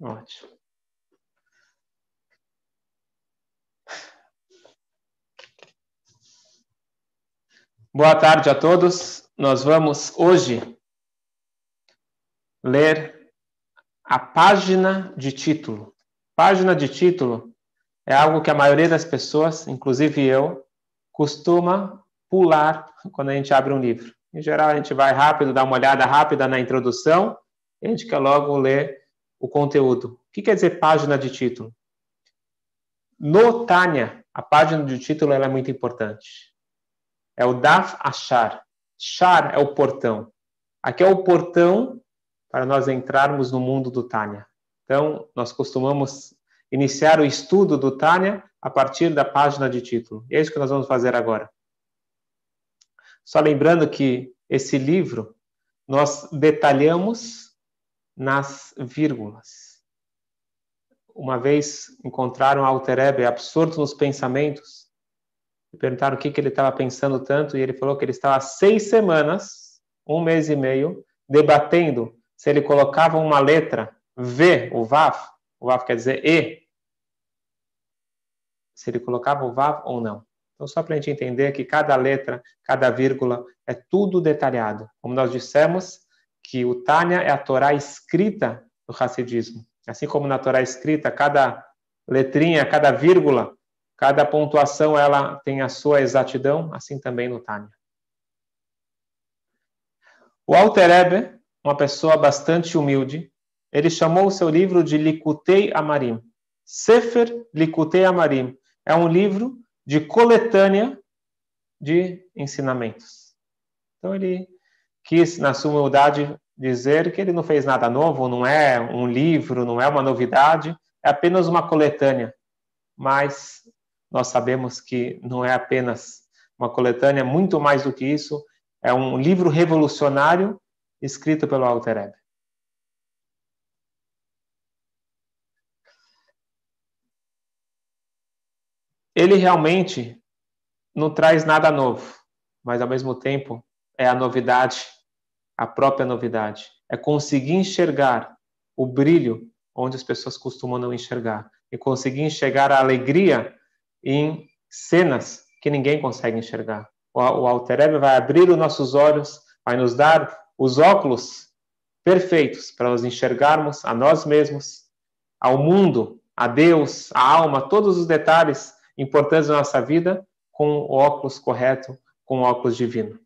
Ótimo. Boa tarde a todos. Nós vamos hoje ler a página de título. Página de título é algo que a maioria das pessoas, inclusive eu, costuma pular quando a gente abre um livro. Em geral, a gente vai rápido, dá uma olhada rápida na introdução e a gente quer logo ler o conteúdo. O que quer dizer página de título? No Tânia, a página de título é muito importante. É o Daf Achar. Char é o portão. Aqui é o portão para nós entrarmos no mundo do Tânia. Então, nós costumamos iniciar o estudo do Tânia a partir da página de título. E é isso que nós vamos fazer agora. Só lembrando que esse livro nós detalhamos nas vírgulas. Uma vez encontraram Alter Ebe absorto nos pensamentos e perguntaram o que, que ele estava pensando tanto e ele falou que ele estava seis semanas, um mês e meio, debatendo se ele colocava uma letra V, o Vav, o Vav quer dizer E, se ele colocava o Vav ou não. Então, só para a gente entender que cada letra, cada vírgula, é tudo detalhado. Como nós dissemos, que o Tânia é a Torá escrita do Hassidismo. Assim como na Torá escrita, cada letrinha, cada vírgula, cada pontuação, ela tem a sua exatidão, assim também no Tânia. O Alter Ebe, uma pessoa bastante humilde, ele chamou o seu livro de Likutei Amarim. Sefer Likutei Amarim. É um livro de coletânea de ensinamentos. Então ele quis, na sua humildade, dizer que ele não fez nada novo, não é um livro, não é uma novidade, é apenas uma coletânea. Mas nós sabemos que não é apenas uma coletânea, muito mais do que isso, é um livro revolucionário escrito pelo Alter Ebe. Ele realmente não traz nada novo, mas ao mesmo tempo é a novidade a própria novidade. É conseguir enxergar o brilho onde as pessoas costumam não enxergar. E conseguir enxergar a alegria em cenas que ninguém consegue enxergar. O, o Alter Ebe vai abrir os nossos olhos, vai nos dar os óculos perfeitos para nós enxergarmos a nós mesmos, ao mundo, a Deus, a alma, todos os detalhes importantes da nossa vida com o óculos correto, com o óculos divino.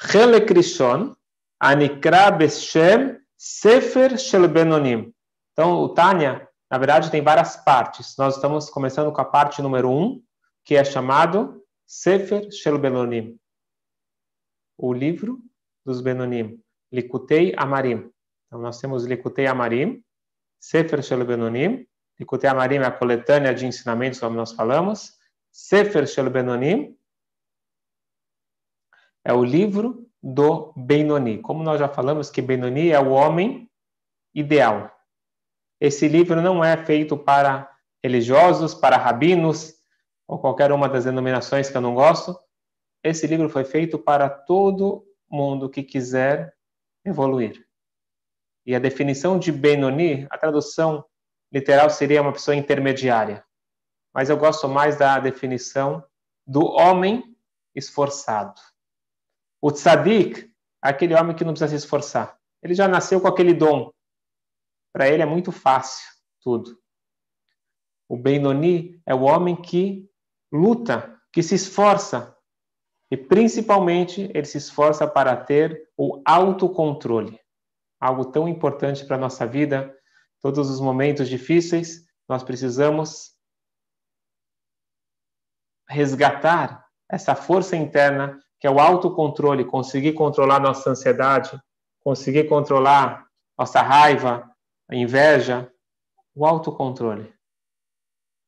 חלק ראשון, הנקרא בשם Sefer Shel Benonim. Então, o Tânia, na verdade, tem várias partes. Nós estamos começando com a parte número um, que é chamado Sefer Shel Benonim. O livro dos Benonim. Likutei Amarim. Então, nós temos Likutei Amarim, Sefer Shel Benonim. Likutei Amarim é a coletânea de ensinamentos, como nós falamos. Sefer Shel Benonim é o livro do Benoni. Como nós já falamos que Benoni é o homem ideal. Esse livro não é feito para religiosos, para rabinos ou qualquer uma das denominações que eu não gosto. Esse livro foi feito para todo mundo que quiser evoluir. E a definição de Benoni, a tradução literal seria uma pessoa intermediária. Mas eu gosto mais da definição do homem esforçado. O tzadik aquele homem que não precisa se esforçar. Ele já nasceu com aquele dom. Para ele é muito fácil tudo. O Benoni é o homem que luta, que se esforça. E principalmente ele se esforça para ter o autocontrole. Algo tão importante para a nossa vida. Todos os momentos difíceis, nós precisamos resgatar essa força interna que é o autocontrole, conseguir controlar nossa ansiedade, conseguir controlar nossa raiva, a inveja, o autocontrole.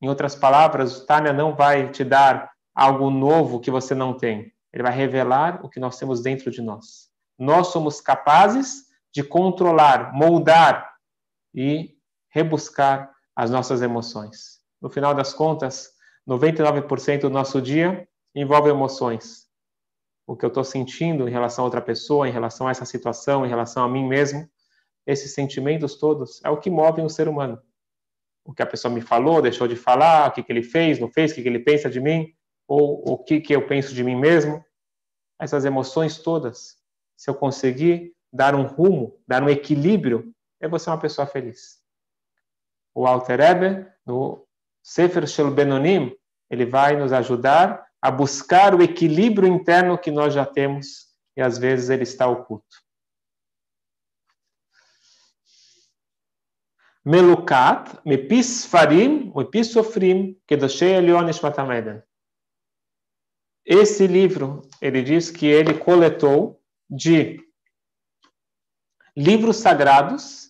Em outras palavras, o Tânia não vai te dar algo novo que você não tem. Ele vai revelar o que nós temos dentro de nós. Nós somos capazes de controlar, moldar e rebuscar as nossas emoções. No final das contas, 99% do nosso dia envolve emoções o que eu estou sentindo em relação a outra pessoa, em relação a essa situação, em relação a mim mesmo. esses sentimentos todos é o que move o ser humano. O que a pessoa me falou, deixou de falar, o que, que ele fez, não fez, o que, que ele pensa de mim, ou o que, que eu penso de mim mesmo. Essas emoções todas, se eu conseguir dar um rumo, dar um equilíbrio, eu vou ser uma pessoa feliz. O Alter Ebe, no Sefer Shel Benonim, ele vai nos ajudar a buscar o equilíbrio interno que nós já temos e às vezes ele está oculto. Melukat, mepis farim, mepis sofrim, kedoshei elion ishmatameden. Esse livro, ele diz que ele coletou de livros sagrados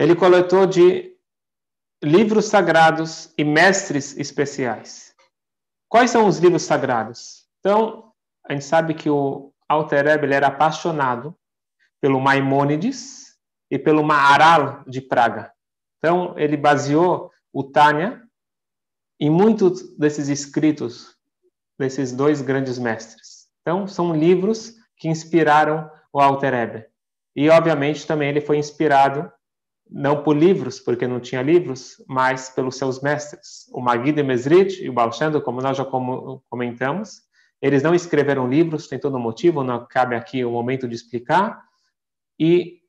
Ele coletou de livros sagrados e mestres especiais. Quais são os livros sagrados? Então, a gente sabe que o Alter Rebbe era apaixonado pelo Maimônides e pelo Maharal de Praga. Então, ele baseou o Tânia em muitos desses escritos desses dois grandes mestres. Então, são livros que inspiraram o Alter Rebbe. E, obviamente, também ele foi inspirado não por livros, porque não tinha livros, mas pelos seus mestres. O Magui de Mesrit e o Baal como nós já comentamos, eles não escreveram livros, tem todo um motivo, não cabe aqui o momento de explicar, e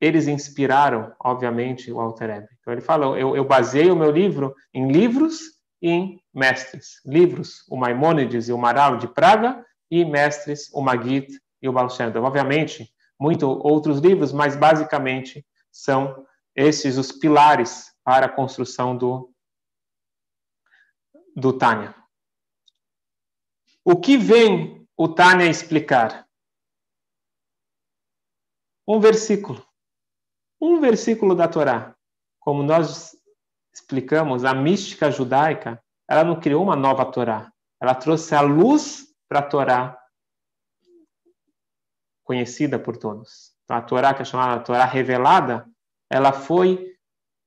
eles inspiraram, obviamente, o Alter Ebe. Então ele falou, eu, eu baseei o meu livro em livros e em mestres. Livros, o Maimônides e o Maral de Praga, e mestres, o Magid e o Baal Obviamente, muitos outros livros, mas basicamente são esses os pilares para a construção do, do Tânia. O que vem o Tânia explicar? Um versículo. Um versículo da Torá. Como nós explicamos, a mística judaica, ela não criou uma nova Torá. Ela trouxe a luz para a Torá conhecida por todos. A Torá, que é chamada Torá revelada, ela foi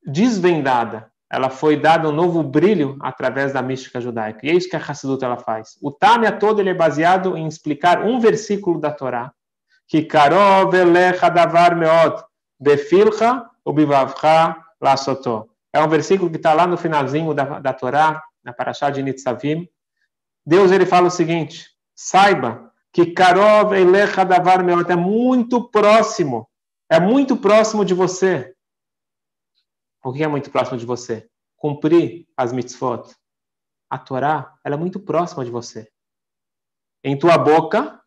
desvendada, ela foi dada um novo brilho através da mística judaica. E é isso que a Hassidut ela faz. O Tânia todo ele é baseado em explicar um versículo da Torá, que karov davar meot befilcha ubivavcha lasoto. É um versículo que está lá no finalzinho da, da Torá, na Parashá de Nitzavim. Deus ele fala o seguinte: saiba que Karov Elecha Davar Meot é muito próximo, é muito próximo de você. O que é muito próximo de você? Cumprir as mitzvot. A Torá, ela é muito próxima de você. Em tua boca,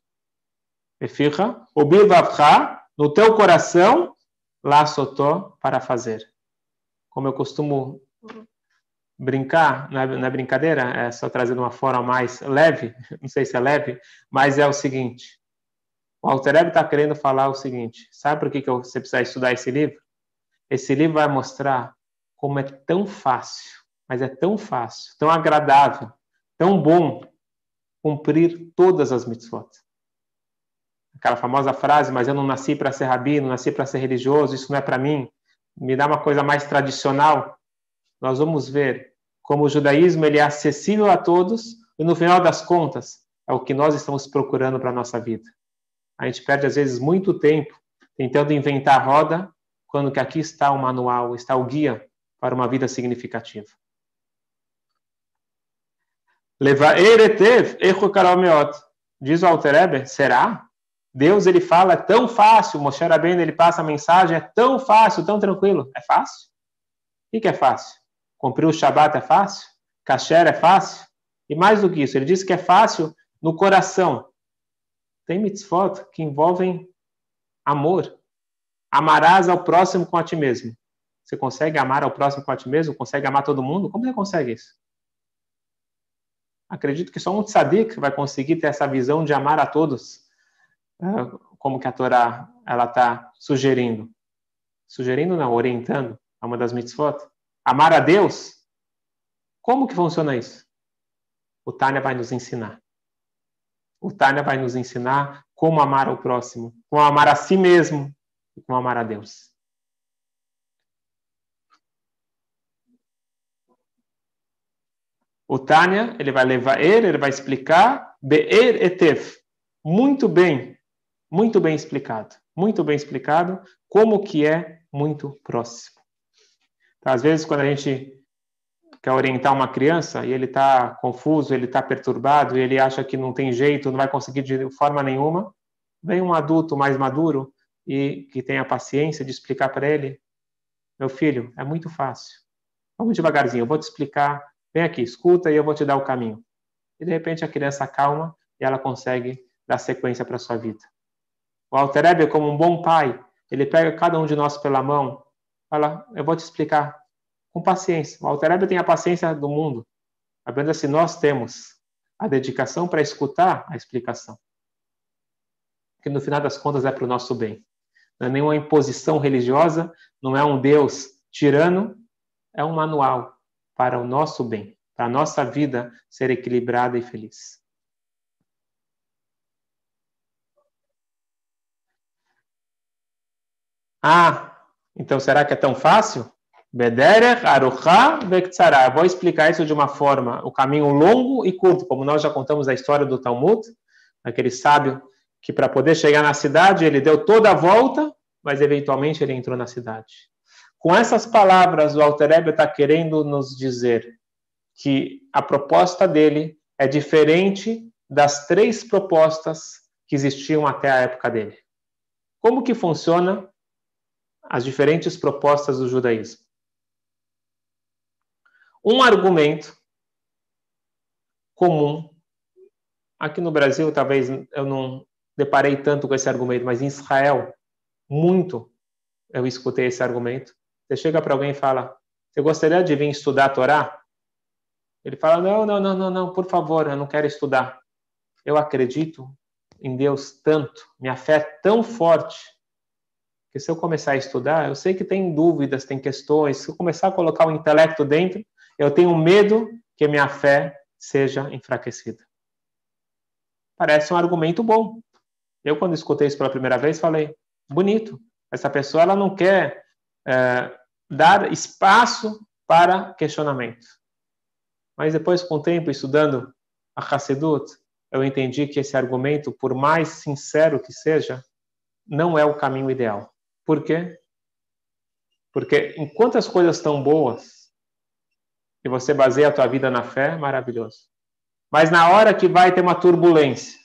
Efirra, o Bilvavcha, no teu coração, lá sotó para fazer. Como eu costumo brincar, não é, não é, brincadeira, é só trazer de uma forma mais leve, não sei se é leve, mas é o seguinte, o Altereb está querendo falar o seguinte, sabe por que, que você precisa estudar esse livro? Esse livro vai mostrar como é tão fácil, mas é tão fácil, tão agradável, tão bom cumprir todas as mitzvot. Aquela famosa frase, mas eu não nasci para ser rabino, nasci para ser religioso, isso não é para mim. Me dá uma coisa mais tradicional, nós vamos ver como o judaísmo ele é acessível a todos e no final das contas é o que nós estamos procurando para a nossa vida. A gente perde às vezes muito tempo tentando inventar a roda, quando que aqui está o manual, está o guia para uma vida significativa. Diz o Alter será? Deus ele fala é tão fácil, Moshe Rabbeinu ele passa a mensagem, é tão fácil, tão tranquilo. É fácil? O que é fácil? Cumprir o Shabat é fácil? Kasher é fácil? E mais do que isso, ele diz que é fácil no coração. Tem mitzvot que envolvem amor. Amarás ao próximo com a ti mesmo. Você consegue amar ao próximo com a ti mesmo? Consegue amar todo mundo? Como você consegue isso? Acredito que só um tzadik vai conseguir ter essa visão de amar a todos, é, como que a Torá ela está sugerindo. Sugerindo não, orientando a uma das mitzvot amar a Deus, como que funciona isso? O Tânia vai nos ensinar. O Tânia vai nos ensinar como amar ao próximo, como amar a si mesmo e como amar a Deus. O Tânia, ele vai levar ele, ele vai explicar Be'er Etef. Muito bem, muito bem explicado. Muito bem explicado como que é muito próximo. Então, às vezes, quando a gente quer orientar uma criança e ele está confuso, ele está perturbado, e ele acha que não tem jeito, não vai conseguir de forma nenhuma, vem um adulto mais maduro e que tenha paciência de explicar para ele: meu filho, é muito fácil. Vamos devagarzinho, eu vou te explicar. Vem aqui, escuta e eu vou te dar o caminho. E de repente a criança calma e ela consegue dar sequência para a sua vida. O Alter Ebe, como um bom pai, ele pega cada um de nós pela mão, fala: Eu vou te explicar com paciência. O Alter Ebe tem a paciência do mundo. Apenas se nós temos a dedicação para escutar a explicação. Que no final das contas é para o nosso bem. Não é nenhuma imposição religiosa, não é um Deus tirano, é um manual para o nosso bem, para a nossa vida ser equilibrada e feliz. Ah, então será que é tão fácil? Vou explicar isso de uma forma, o caminho longo e curto, como nós já contamos a história do Talmud, aquele sábio que para poder chegar na cidade ele deu toda a volta, mas eventualmente ele entrou na cidade. Com essas palavras, o Alter Ebe está querendo nos dizer que a proposta dele é diferente das três propostas que existiam até a época dele. Como que funciona as diferentes propostas do judaísmo? Um argumento comum, aqui no Brasil talvez eu não deparei tanto com esse argumento, mas em Israel, muito eu escutei esse argumento. Você chega para alguém e fala: Você gostaria de vir estudar a Torá? Ele fala: Não, não, não, não, não, por favor, eu não quero estudar. Eu acredito em Deus tanto, minha fé é tão forte, que se eu começar a estudar, eu sei que tem dúvidas, tem questões. Se eu começar a colocar o intelecto dentro, eu tenho medo que minha fé seja enfraquecida. Parece um argumento bom. Eu, quando escutei isso pela primeira vez, falei: bonito. Essa pessoa ela não quer é, dar espaço para questionamento. Mas depois, com o tempo, estudando a Hassedut, eu entendi que esse argumento, por mais sincero que seja, não é o caminho ideal. Por quê? Porque enquanto as coisas estão boas e você baseia a tua vida na fé, maravilhoso. Mas na hora que vai ter uma turbulência,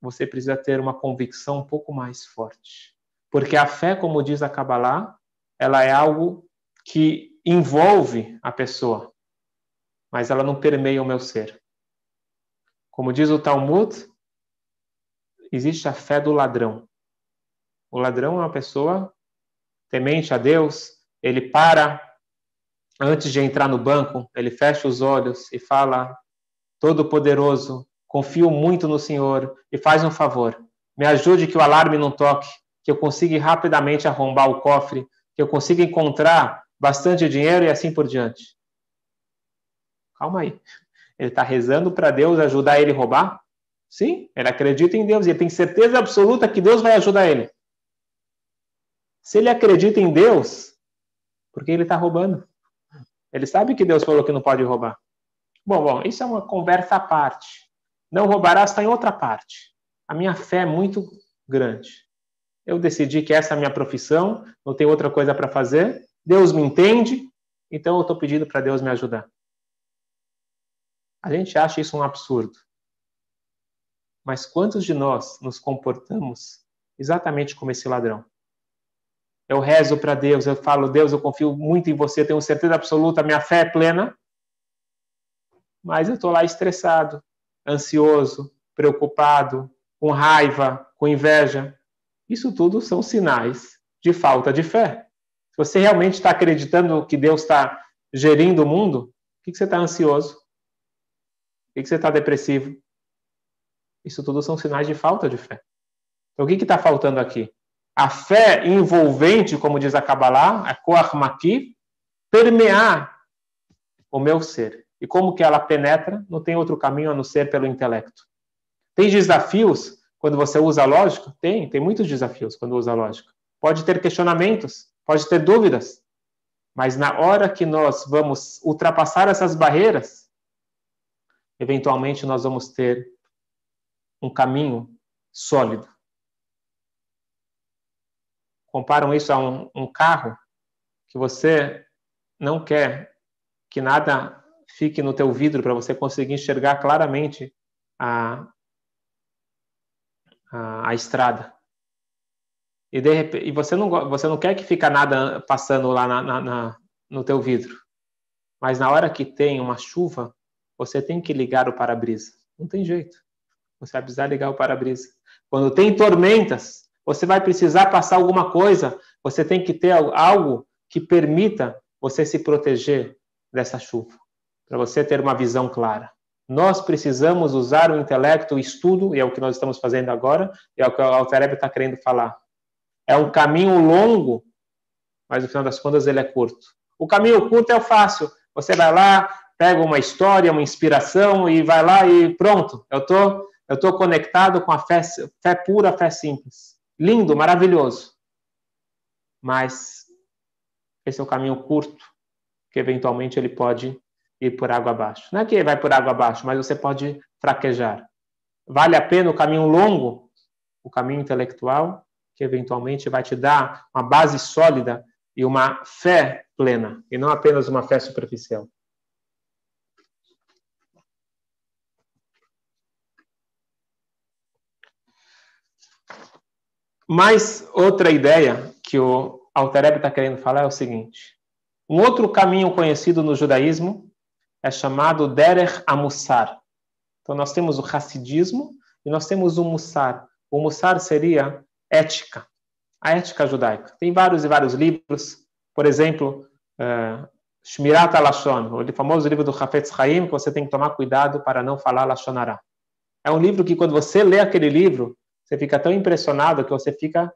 você precisa ter uma convicção um pouco mais forte. Porque a fé, como diz a Kabbalah, ela é algo que envolve a pessoa, mas ela não permeia o meu ser. Como diz o Talmud, existe a fé do ladrão. O ladrão é uma pessoa temente a Deus, ele para antes de entrar no banco, ele fecha os olhos e fala: Todo-Poderoso, confio muito no Senhor e faz um favor. Me ajude que o alarme não toque, que eu consiga rapidamente arrombar o cofre, que eu consiga encontrar bastante dinheiro e assim por diante. Calma aí. Ele está rezando para Deus ajudar ele a roubar? Sim, ele acredita em Deus e ele tem certeza absoluta que Deus vai ajudar ele. Se ele acredita em Deus, por que ele está roubando? Ele sabe que Deus falou que não pode roubar. Bom, bom, isso é uma conversa à parte. Não roubarás está em outra parte. A minha fé é muito grande. Eu decidi que essa é a minha profissão, não tenho outra coisa para fazer. Deus me entende, então eu estou pedindo para Deus me ajudar. A gente acha isso um absurdo. Mas quantos de nós nos comportamos exatamente como esse ladrão? Eu rezo para Deus, eu falo, Deus, eu confio muito em você, tenho certeza absoluta, minha fé é plena. Mas eu estou lá estressado, ansioso, preocupado, com raiva, com inveja. Isso tudo são sinais de falta de fé. Se você realmente está acreditando que Deus está gerindo o mundo, por que você está ansioso? Por que você está depressivo? Isso tudo são sinais de falta de fé. Então, o que está faltando aqui? A fé envolvente, como diz a Kabbalah, a Koach Maki, permear o meu ser. E como que ela penetra? Não tem outro caminho a não ser pelo intelecto. Tem desafios quando você usa a lógica? Tem, tem muitos desafios quando usa a lógica. Pode ter questionamentos, pode ter dúvidas. Mas na hora que nós vamos ultrapassar essas barreiras, eventualmente nós vamos ter um caminho sólido. Comparam isso a um, um carro que você não quer que nada fique no teu vidro para você conseguir enxergar claramente a, a, a estrada. E, de repente, e você, não, você não quer que fique nada passando lá na, na, na, no teu vidro. Mas na hora que tem uma chuva, você tem que ligar o para-brisa. Não tem jeito. Você vai precisar ligar o para-brisa. Quando tem tormentas, você vai precisar passar alguma coisa. Você tem que ter algo que permita você se proteger dessa chuva, para você ter uma visão clara. Nós precisamos usar o intelecto, o estudo, e é o que nós estamos fazendo agora, e é o que o Altareb está querendo falar. É um caminho longo, mas no final das contas ele é curto. O caminho curto é o fácil. Você vai lá, pega uma história, uma inspiração e vai lá e pronto. Eu tô, eu tô conectado com a fé, fé pura, fé simples. Lindo, maravilhoso. Mas esse é o caminho curto, que eventualmente ele pode ir por água abaixo. Não é que vai por água abaixo, mas você pode fraquejar. Vale a pena o caminho longo, o caminho intelectual, que eventualmente vai te dar uma base sólida e uma fé plena, e não apenas uma fé superficial. Mas outra ideia que o Altareb está querendo falar é o seguinte: um outro caminho conhecido no judaísmo é chamado Derech Amussar. Então nós temos o Hassidismo e nós temos o Mussar. O Mussar seria ética, a ética judaica. Tem vários e vários livros, por exemplo, uh, Shmirat Alashon, o famoso livro do Hafetz Chaim, que você tem que tomar cuidado para não falar Lashonará. É um livro que quando você lê aquele livro, você fica tão impressionado que você fica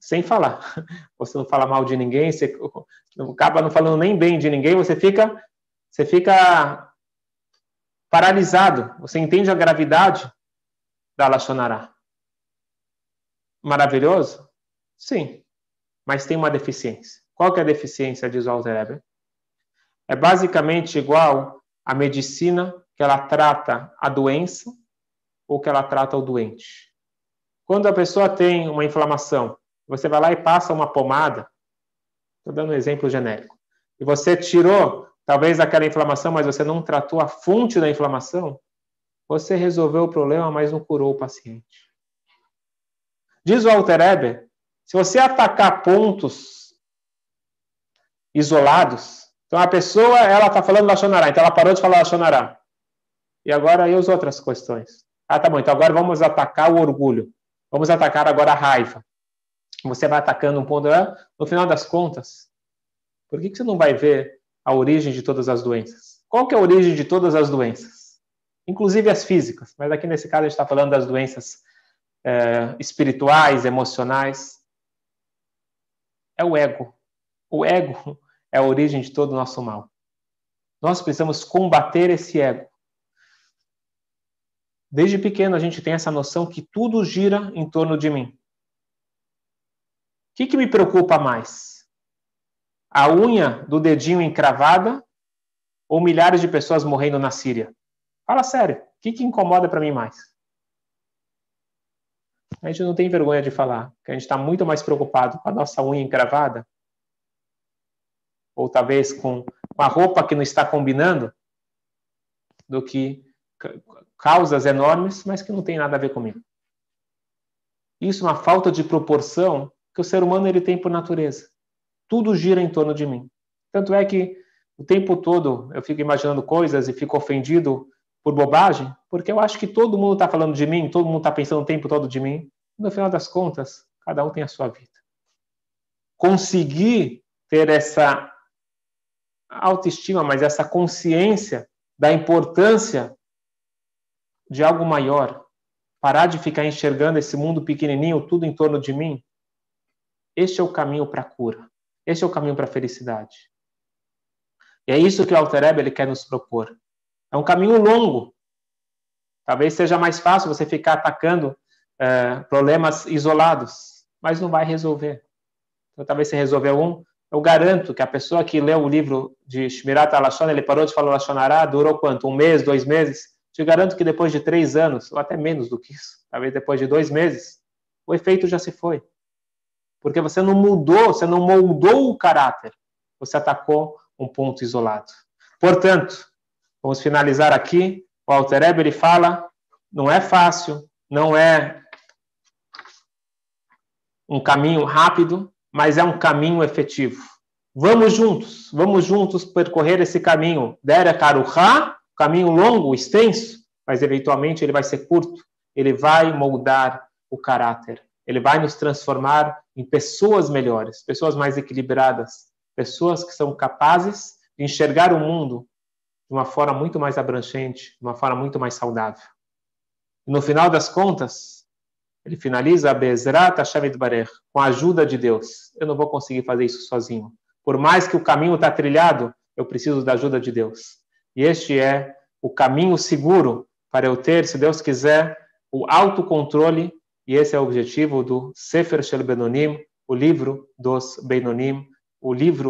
sem falar. Você não fala mal de ninguém, você acaba não falando nem bem de ninguém, você fica, você fica paralisado. Você entende a gravidade da Lashonará maravilhoso? Sim, mas tem uma deficiência. Qual que é a deficiência, diz Walter? É basicamente igual à medicina que ela trata a doença ou que ela trata o doente. Quando a pessoa tem uma inflamação, você vai lá e passa uma pomada, estou dando um exemplo genérico, e você tirou talvez aquela inflamação, mas você não tratou a fonte da inflamação, você resolveu o problema, mas não curou o paciente. Diz o Alter Eber, se você atacar pontos isolados, então a pessoa, ela está falando Lachonará, então ela parou de falar Lachonará. E agora e as outras questões? Ah, tá bom, então agora vamos atacar o orgulho. Vamos atacar agora a raiva. Você vai atacando um ponto, no final das contas, por que, você não vai ver a origem de todas as doenças? Qual que é a origem de todas as doenças? Inclusive as físicas, mas aqui nesse caso a gente está falando das doenças é, espirituais, emocionais. É o ego. O ego é a origem de todo o nosso mal. Nós precisamos combater esse ego. Desde pequeno a gente tem essa noção que tudo gira em torno de mim. O que, que me preocupa mais? A unha do dedinho encravada ou milhares de pessoas morrendo na Síria? Fala sério, o que, que incomoda para mim mais? a gente não tem vergonha de falar, que a gente está muito mais preocupado com a nossa unha encravada, ou talvez com uma roupa que não está combinando, do que causas enormes, mas que não tem nada a ver comigo. Isso é uma falta de proporção que o ser humano ele tem por natureza. Tudo gira em torno de mim. Tanto é que o tempo todo eu fico imaginando coisas e fico ofendido por bobagem, porque eu acho que todo mundo está falando de mim, todo mundo está pensando o tempo todo de mim. No final das contas, cada um tem a sua vida. Conseguir ter essa autoestima, mas essa consciência da importância de algo maior, parar de ficar enxergando esse mundo pequenininho, tudo em torno de mim, este é o caminho para a cura. Este é o caminho para a felicidade. E é isso que o Alter Ebe, ele quer nos propor. É um caminho longo. Talvez seja mais fácil você ficar atacando é, problemas isolados, mas não vai resolver. Então, talvez você resolver um, Eu garanto que a pessoa que leu o livro de Shmirat Alashon, ele parou de falar Lashonará, durou quanto? Um mês, dois meses? Te garanto que depois de três anos, ou até menos do que isso, talvez depois de dois meses, o efeito já se foi. Porque você não mudou, você não moldou o caráter, você atacou um ponto isolado. Portanto, vamos finalizar aqui. O Alter ele fala, não é fácil, não é um caminho rápido, mas é um caminho efetivo. Vamos juntos, vamos juntos percorrer esse caminho. Dera Karuha, caminho longo, extenso, mas eventualmente ele vai ser curto. Ele vai moldar o caráter. Ele vai nos transformar em pessoas melhores, pessoas mais equilibradas, pessoas que são capazes de enxergar o mundo de uma forma muito mais abrangente, de uma forma muito mais saudável. E no final das contas, ele finaliza Bezrat Hashem Barech, com a ajuda de Deus. Eu não vou conseguir fazer isso sozinho. Por mais que o caminho está trilhado, eu preciso da ajuda de Deus. E este é o caminho seguro para eu ter, se Deus quiser, o autocontrole, e esse é o objetivo do Sefer Shel Benonim, o livro dos Benonim, o livro